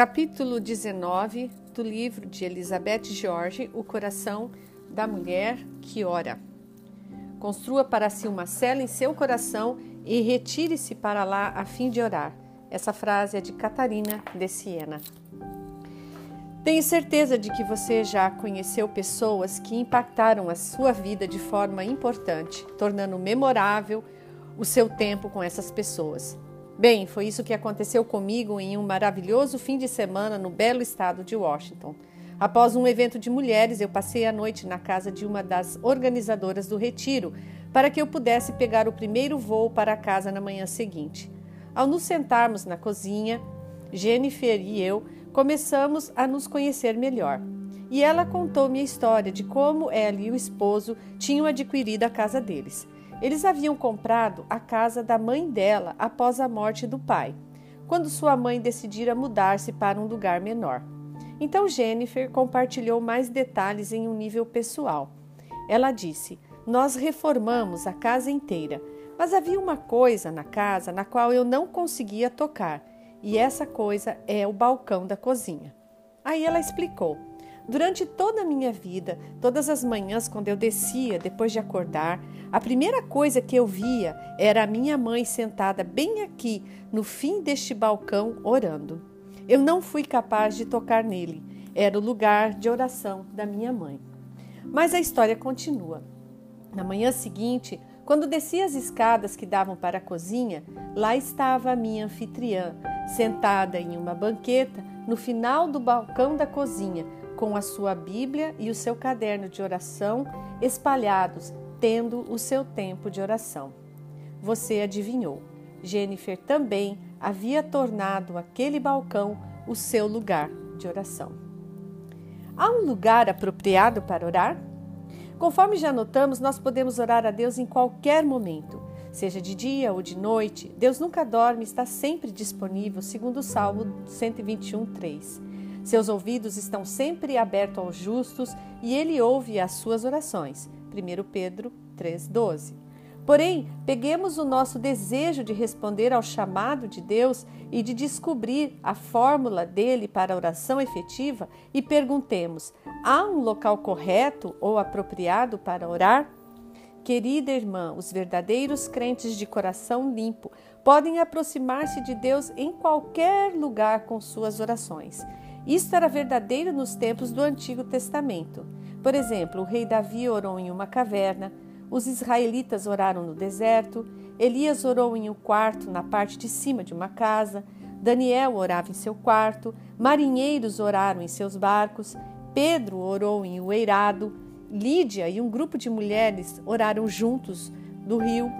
Capítulo 19 do livro de Elizabeth George, O Coração da Mulher que Ora. Construa para si uma cela em seu coração e retire-se para lá a fim de orar. Essa frase é de Catarina de Siena. Tenho certeza de que você já conheceu pessoas que impactaram a sua vida de forma importante, tornando memorável o seu tempo com essas pessoas. Bem, foi isso que aconteceu comigo em um maravilhoso fim de semana no belo estado de Washington. Após um evento de mulheres, eu passei a noite na casa de uma das organizadoras do retiro para que eu pudesse pegar o primeiro voo para casa na manhã seguinte. Ao nos sentarmos na cozinha, Jennifer e eu começamos a nos conhecer melhor. E ela contou-me a história de como ela e o esposo tinham adquirido a casa deles. Eles haviam comprado a casa da mãe dela após a morte do pai, quando sua mãe decidira mudar-se para um lugar menor. Então Jennifer compartilhou mais detalhes em um nível pessoal. Ela disse: Nós reformamos a casa inteira, mas havia uma coisa na casa na qual eu não conseguia tocar e essa coisa é o balcão da cozinha. Aí ela explicou. Durante toda a minha vida, todas as manhãs, quando eu descia depois de acordar, a primeira coisa que eu via era a minha mãe sentada bem aqui, no fim deste balcão, orando. Eu não fui capaz de tocar nele, era o lugar de oração da minha mãe. Mas a história continua. Na manhã seguinte, quando desci as escadas que davam para a cozinha, lá estava a minha anfitriã, sentada em uma banqueta no final do balcão da cozinha, com a sua Bíblia e o seu caderno de oração espalhados, tendo o seu tempo de oração. Você adivinhou. Jennifer também havia tornado aquele balcão o seu lugar de oração. Há um lugar apropriado para orar? Conforme já notamos, nós podemos orar a Deus em qualquer momento. Seja de dia ou de noite, Deus nunca dorme está sempre disponível, segundo o Salmo 121, 3. Seus ouvidos estão sempre abertos aos justos e ele ouve as suas orações. 1 Pedro 3,12. Porém, peguemos o nosso desejo de responder ao chamado de Deus e de descobrir a fórmula dele para a oração efetiva e perguntemos: há um local correto ou apropriado para orar? Querida irmã, os verdadeiros crentes de coração limpo podem aproximar-se de Deus em qualquer lugar com suas orações. Isto era verdadeiro nos tempos do Antigo Testamento. Por exemplo, o rei Davi orou em uma caverna, os israelitas oraram no deserto, Elias orou em um quarto na parte de cima de uma casa, Daniel orava em seu quarto, marinheiros oraram em seus barcos, Pedro orou em um eirado, Lídia e um grupo de mulheres oraram juntos do rio.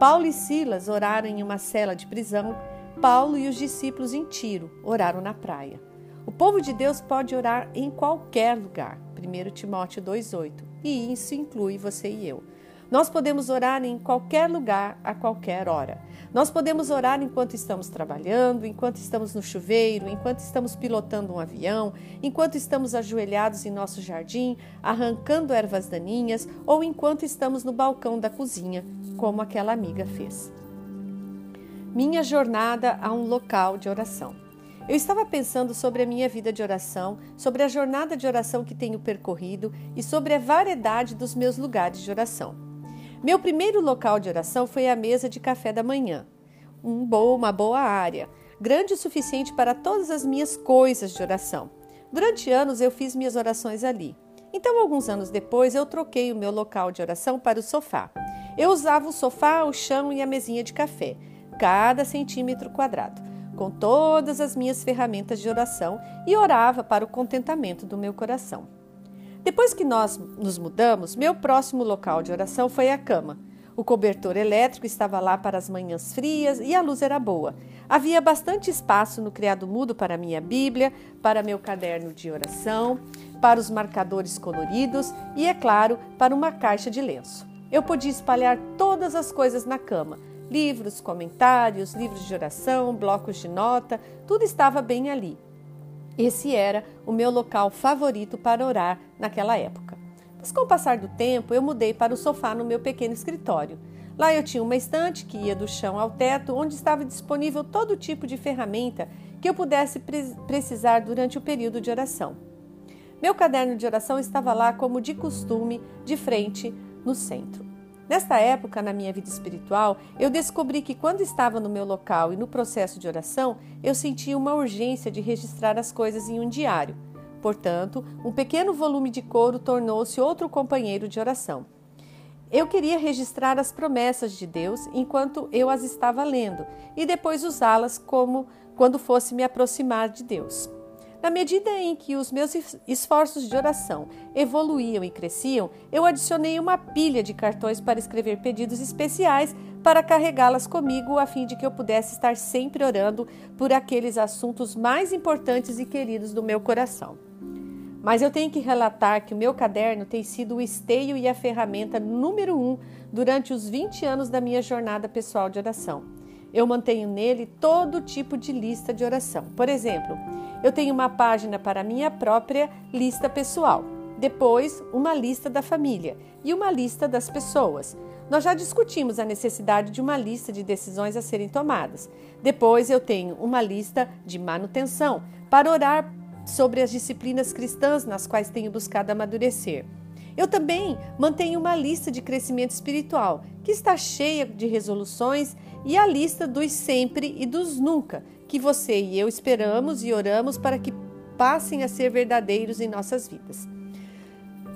Paulo e Silas oraram em uma cela de prisão. Paulo e os discípulos em Tiro oraram na praia. O povo de Deus pode orar em qualquer lugar. 1 Timóteo 2,8. E isso inclui você e eu. Nós podemos orar em qualquer lugar, a qualquer hora. Nós podemos orar enquanto estamos trabalhando, enquanto estamos no chuveiro, enquanto estamos pilotando um avião, enquanto estamos ajoelhados em nosso jardim, arrancando ervas daninhas ou enquanto estamos no balcão da cozinha, como aquela amiga fez. Minha jornada a um local de oração. Eu estava pensando sobre a minha vida de oração, sobre a jornada de oração que tenho percorrido e sobre a variedade dos meus lugares de oração. Meu primeiro local de oração foi a mesa de café da manhã. Um bom, uma boa área, grande o suficiente para todas as minhas coisas de oração. Durante anos eu fiz minhas orações ali. Então, alguns anos depois, eu troquei o meu local de oração para o sofá. Eu usava o sofá, o chão e a mesinha de café, cada centímetro quadrado, com todas as minhas ferramentas de oração e orava para o contentamento do meu coração. Depois que nós nos mudamos, meu próximo local de oração foi a cama. O cobertor elétrico estava lá para as manhãs frias e a luz era boa. Havia bastante espaço no criado mudo para minha Bíblia, para meu caderno de oração, para os marcadores coloridos e, é claro, para uma caixa de lenço. Eu podia espalhar todas as coisas na cama: livros, comentários, livros de oração, blocos de nota, tudo estava bem ali. Esse era o meu local favorito para orar naquela época. Mas com o passar do tempo, eu mudei para o sofá no meu pequeno escritório. Lá eu tinha uma estante que ia do chão ao teto, onde estava disponível todo tipo de ferramenta que eu pudesse precisar durante o período de oração. Meu caderno de oração estava lá, como de costume, de frente, no centro. Nesta época, na minha vida espiritual, eu descobri que quando estava no meu local e no processo de oração, eu sentia uma urgência de registrar as coisas em um diário. Portanto, um pequeno volume de couro tornou-se outro companheiro de oração. Eu queria registrar as promessas de Deus enquanto eu as estava lendo e depois usá-las como quando fosse me aproximar de Deus. Na medida em que os meus esforços de oração evoluíam e cresciam, eu adicionei uma pilha de cartões para escrever pedidos especiais para carregá-las comigo a fim de que eu pudesse estar sempre orando por aqueles assuntos mais importantes e queridos do meu coração. Mas eu tenho que relatar que o meu caderno tem sido o esteio e a ferramenta número um durante os 20 anos da minha jornada pessoal de oração. Eu mantenho nele todo tipo de lista de oração. Por exemplo, eu tenho uma página para minha própria lista pessoal, depois uma lista da família e uma lista das pessoas. Nós já discutimos a necessidade de uma lista de decisões a serem tomadas. Depois eu tenho uma lista de manutenção para orar sobre as disciplinas cristãs nas quais tenho buscado amadurecer. Eu também mantenho uma lista de crescimento espiritual, que está cheia de resoluções, e a lista dos sempre e dos nunca, que você e eu esperamos e oramos para que passem a ser verdadeiros em nossas vidas.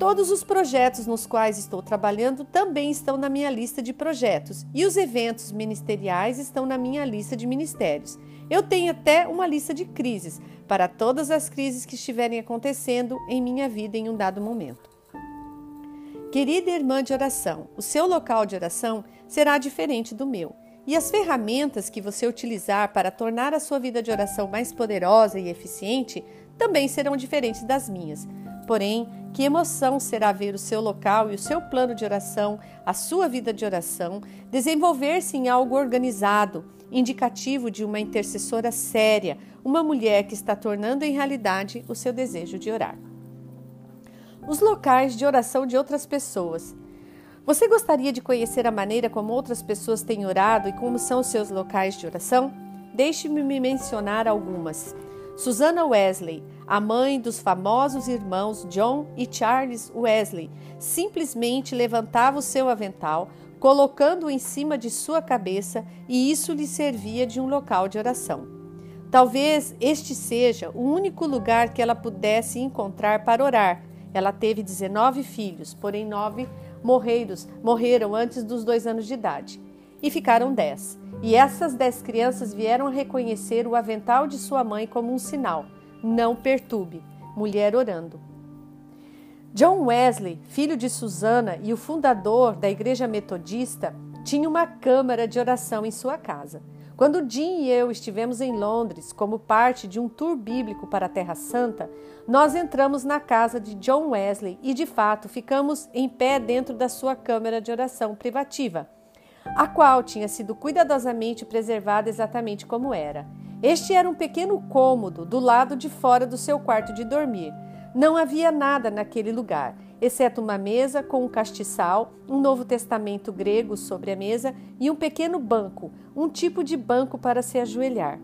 Todos os projetos nos quais estou trabalhando também estão na minha lista de projetos, e os eventos ministeriais estão na minha lista de ministérios. Eu tenho até uma lista de crises, para todas as crises que estiverem acontecendo em minha vida em um dado momento. Querida irmã de oração, o seu local de oração será diferente do meu. E as ferramentas que você utilizar para tornar a sua vida de oração mais poderosa e eficiente também serão diferentes das minhas. Porém, que emoção será ver o seu local e o seu plano de oração, a sua vida de oração, desenvolver-se em algo organizado, indicativo de uma intercessora séria, uma mulher que está tornando em realidade o seu desejo de orar. Os locais de oração de outras pessoas. Você gostaria de conhecer a maneira como outras pessoas têm orado e como são seus locais de oração? Deixe-me mencionar algumas. Susana Wesley, a mãe dos famosos irmãos John e Charles Wesley, simplesmente levantava o seu avental, colocando-o em cima de sua cabeça, e isso lhe servia de um local de oração. Talvez este seja o único lugar que ela pudesse encontrar para orar. Ela teve 19 filhos, porém nove morreiros, morreram antes dos dois anos de idade. E ficaram dez. E essas dez crianças vieram reconhecer o avental de sua mãe como um sinal. Não perturbe. Mulher orando. John Wesley, filho de Susana e o fundador da Igreja Metodista, tinha uma câmara de oração em sua casa. Quando Jim e eu estivemos em Londres como parte de um tour bíblico para a Terra Santa, nós entramos na casa de John Wesley e, de fato, ficamos em pé dentro da sua câmara de oração privativa, a qual tinha sido cuidadosamente preservada exatamente como era. Este era um pequeno cômodo do lado de fora do seu quarto de dormir não havia nada naquele lugar, exceto uma mesa com um castiçal, um Novo Testamento grego sobre a mesa e um pequeno banco, um tipo de banco para se ajoelhar.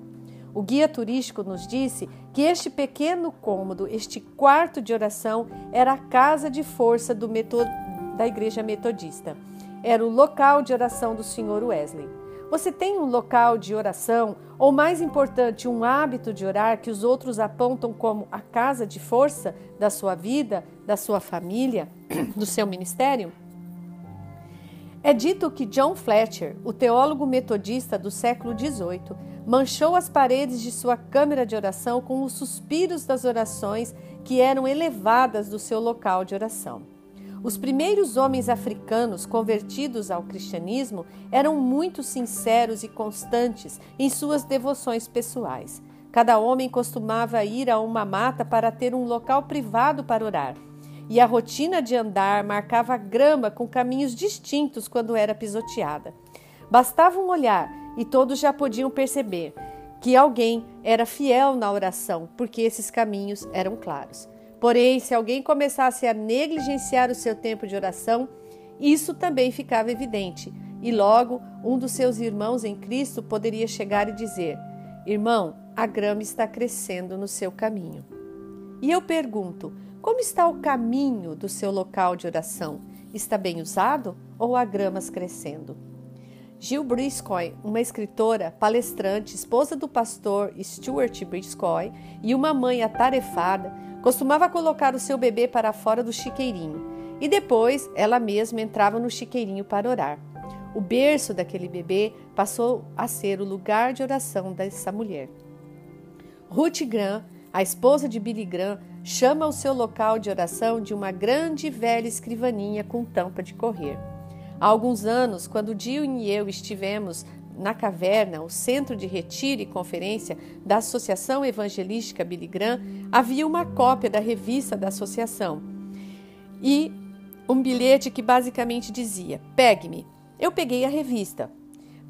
O guia turístico nos disse que este pequeno cômodo, este quarto de oração, era a casa de força metod... da Igreja Metodista. Era o local de oração do Sr. Wesley. Você tem um local de oração, ou mais importante, um hábito de orar que os outros apontam como a casa de força da sua vida, da sua família, do seu ministério? É dito que John Fletcher, o teólogo metodista do século XVIII, manchou as paredes de sua câmara de oração com os suspiros das orações que eram elevadas do seu local de oração. Os primeiros homens africanos convertidos ao cristianismo eram muito sinceros e constantes em suas devoções pessoais. Cada homem costumava ir a uma mata para ter um local privado para orar. E a rotina de andar marcava a grama com caminhos distintos quando era pisoteada. Bastava um olhar e todos já podiam perceber que alguém era fiel na oração, porque esses caminhos eram claros. Porém, se alguém começasse a negligenciar o seu tempo de oração, isso também ficava evidente, e logo um dos seus irmãos em Cristo poderia chegar e dizer: Irmão, a grama está crescendo no seu caminho. E eu pergunto: como está o caminho do seu local de oração? Está bem usado ou há gramas crescendo? Gil Briscoe, uma escritora, palestrante, esposa do pastor Stuart Briscoe e uma mãe atarefada, costumava colocar o seu bebê para fora do chiqueirinho e depois ela mesma entrava no chiqueirinho para orar. O berço daquele bebê passou a ser o lugar de oração dessa mulher. Ruth Graham, a esposa de Billy Graham, chama o seu local de oração de uma grande velha escrivaninha com tampa de correr. Há alguns anos, quando Dio e eu estivemos na caverna, o centro de retiro e conferência da Associação Evangelística Billy Graham, havia uma cópia da revista da associação e um bilhete que basicamente dizia: Pegue-me. Eu peguei a revista,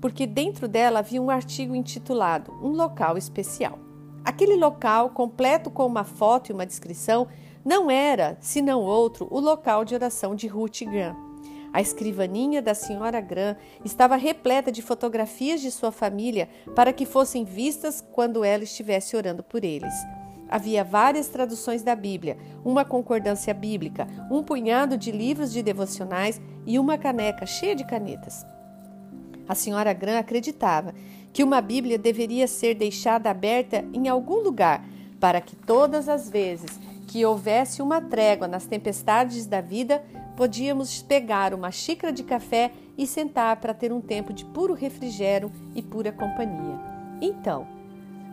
porque dentro dela havia um artigo intitulado Um Local Especial. Aquele local, completo com uma foto e uma descrição, não era, senão outro, o local de oração de Ruth Graham. A escrivaninha da senhora Graham estava repleta de fotografias de sua família para que fossem vistas quando ela estivesse orando por eles. Havia várias traduções da Bíblia, uma concordância bíblica, um punhado de livros de devocionais e uma caneca cheia de canetas. A senhora Graham acreditava que uma Bíblia deveria ser deixada aberta em algum lugar para que todas as vezes que houvesse uma trégua nas tempestades da vida, podíamos pegar uma xícara de café e sentar para ter um tempo de puro refrigério e pura companhia. Então,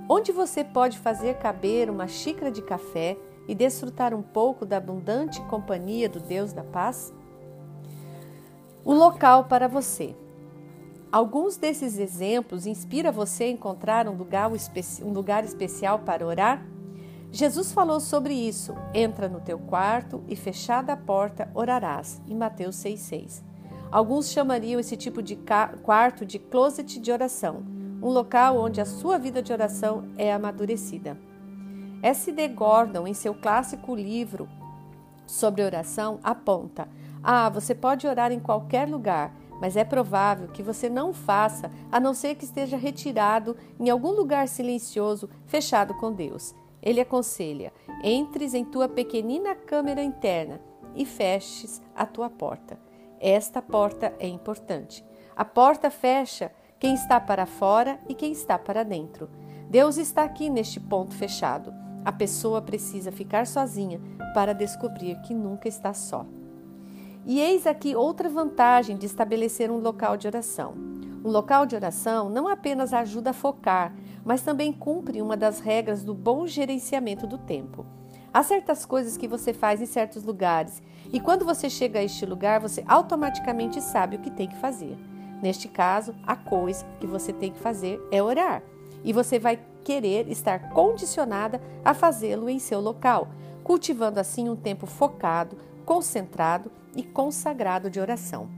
onde você pode fazer caber uma xícara de café e desfrutar um pouco da abundante companhia do Deus da paz? O local para você. Alguns desses exemplos inspiram você a encontrar um lugar, um lugar especial para orar? Jesus falou sobre isso. Entra no teu quarto e fechada a porta orarás. Em Mateus 6,6. Alguns chamariam esse tipo de quarto de closet de oração, um local onde a sua vida de oração é amadurecida. S.D. Gordon, em seu clássico livro sobre oração, aponta: Ah, você pode orar em qualquer lugar, mas é provável que você não faça a não ser que esteja retirado em algum lugar silencioso, fechado com Deus. Ele aconselha: entres em tua pequenina câmara interna e feches a tua porta. Esta porta é importante. A porta fecha quem está para fora e quem está para dentro. Deus está aqui neste ponto fechado. A pessoa precisa ficar sozinha para descobrir que nunca está só. E eis aqui outra vantagem de estabelecer um local de oração. Um local de oração não apenas ajuda a focar, mas também cumpre uma das regras do bom gerenciamento do tempo. Há certas coisas que você faz em certos lugares e quando você chega a este lugar, você automaticamente sabe o que tem que fazer. Neste caso, a coisa que você tem que fazer é orar e você vai querer estar condicionada a fazê-lo em seu local, cultivando assim um tempo focado, concentrado e consagrado de oração.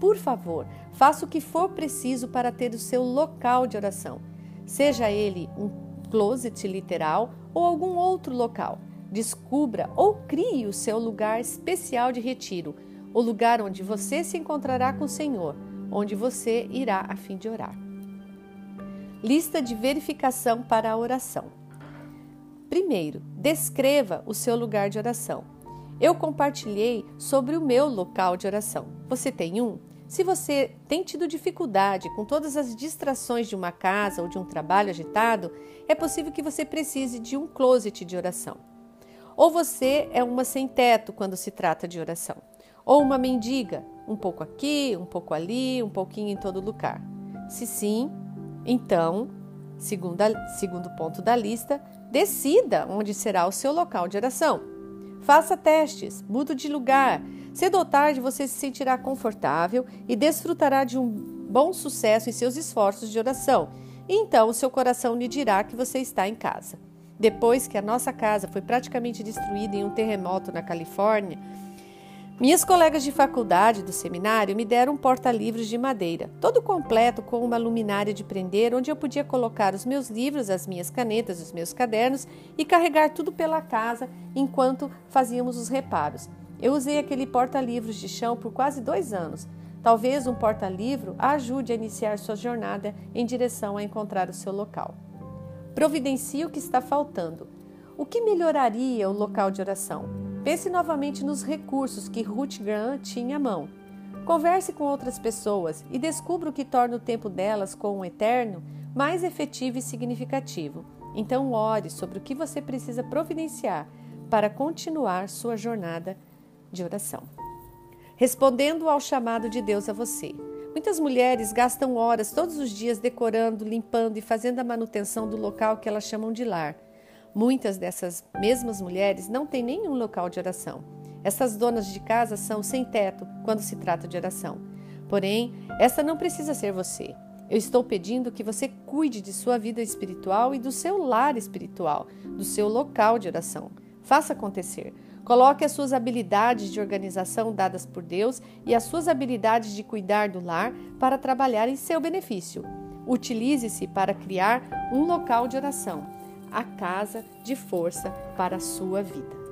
Por favor, faça o que for preciso para ter o seu local de oração seja ele um closet literal ou algum outro local. Descubra ou crie o seu lugar especial de retiro, o lugar onde você se encontrará com o Senhor, onde você irá a fim de orar. Lista de verificação para a oração. Primeiro, descreva o seu lugar de oração. Eu compartilhei sobre o meu local de oração. Você tem um? Se você tem tido dificuldade com todas as distrações de uma casa ou de um trabalho agitado, é possível que você precise de um closet de oração. Ou você é uma sem teto quando se trata de oração. Ou uma mendiga, um pouco aqui, um pouco ali, um pouquinho em todo lugar. Se sim, então, segundo, a, segundo ponto da lista, decida onde será o seu local de oração. Faça testes, mude de lugar, Cedo ou tarde você se sentirá confortável e desfrutará de um bom sucesso em seus esforços de oração. Então o seu coração lhe dirá que você está em casa. Depois que a nossa casa foi praticamente destruída em um terremoto na Califórnia, minhas colegas de faculdade do seminário me deram um porta-livros de madeira, todo completo com uma luminária de prender, onde eu podia colocar os meus livros, as minhas canetas, os meus cadernos e carregar tudo pela casa enquanto fazíamos os reparos. Eu usei aquele porta-livros de chão por quase dois anos. Talvez um porta-livro ajude a iniciar sua jornada em direção a encontrar o seu local. Providencie o que está faltando. O que melhoraria o local de oração? Pense novamente nos recursos que Ruth Graham tinha à mão. Converse com outras pessoas e descubra o que torna o tempo delas com o eterno mais efetivo e significativo. Então, ore sobre o que você precisa providenciar para continuar sua jornada de oração. Respondendo ao chamado de Deus a você. Muitas mulheres gastam horas todos os dias decorando, limpando e fazendo a manutenção do local que elas chamam de lar. Muitas dessas mesmas mulheres não têm nenhum local de oração. Essas donas de casa são sem teto quando se trata de oração. Porém, essa não precisa ser você. Eu estou pedindo que você cuide de sua vida espiritual e do seu lar espiritual, do seu local de oração. Faça acontecer. Coloque as suas habilidades de organização dadas por Deus e as suas habilidades de cuidar do lar para trabalhar em seu benefício. Utilize-se para criar um local de oração, a casa de força para a sua vida.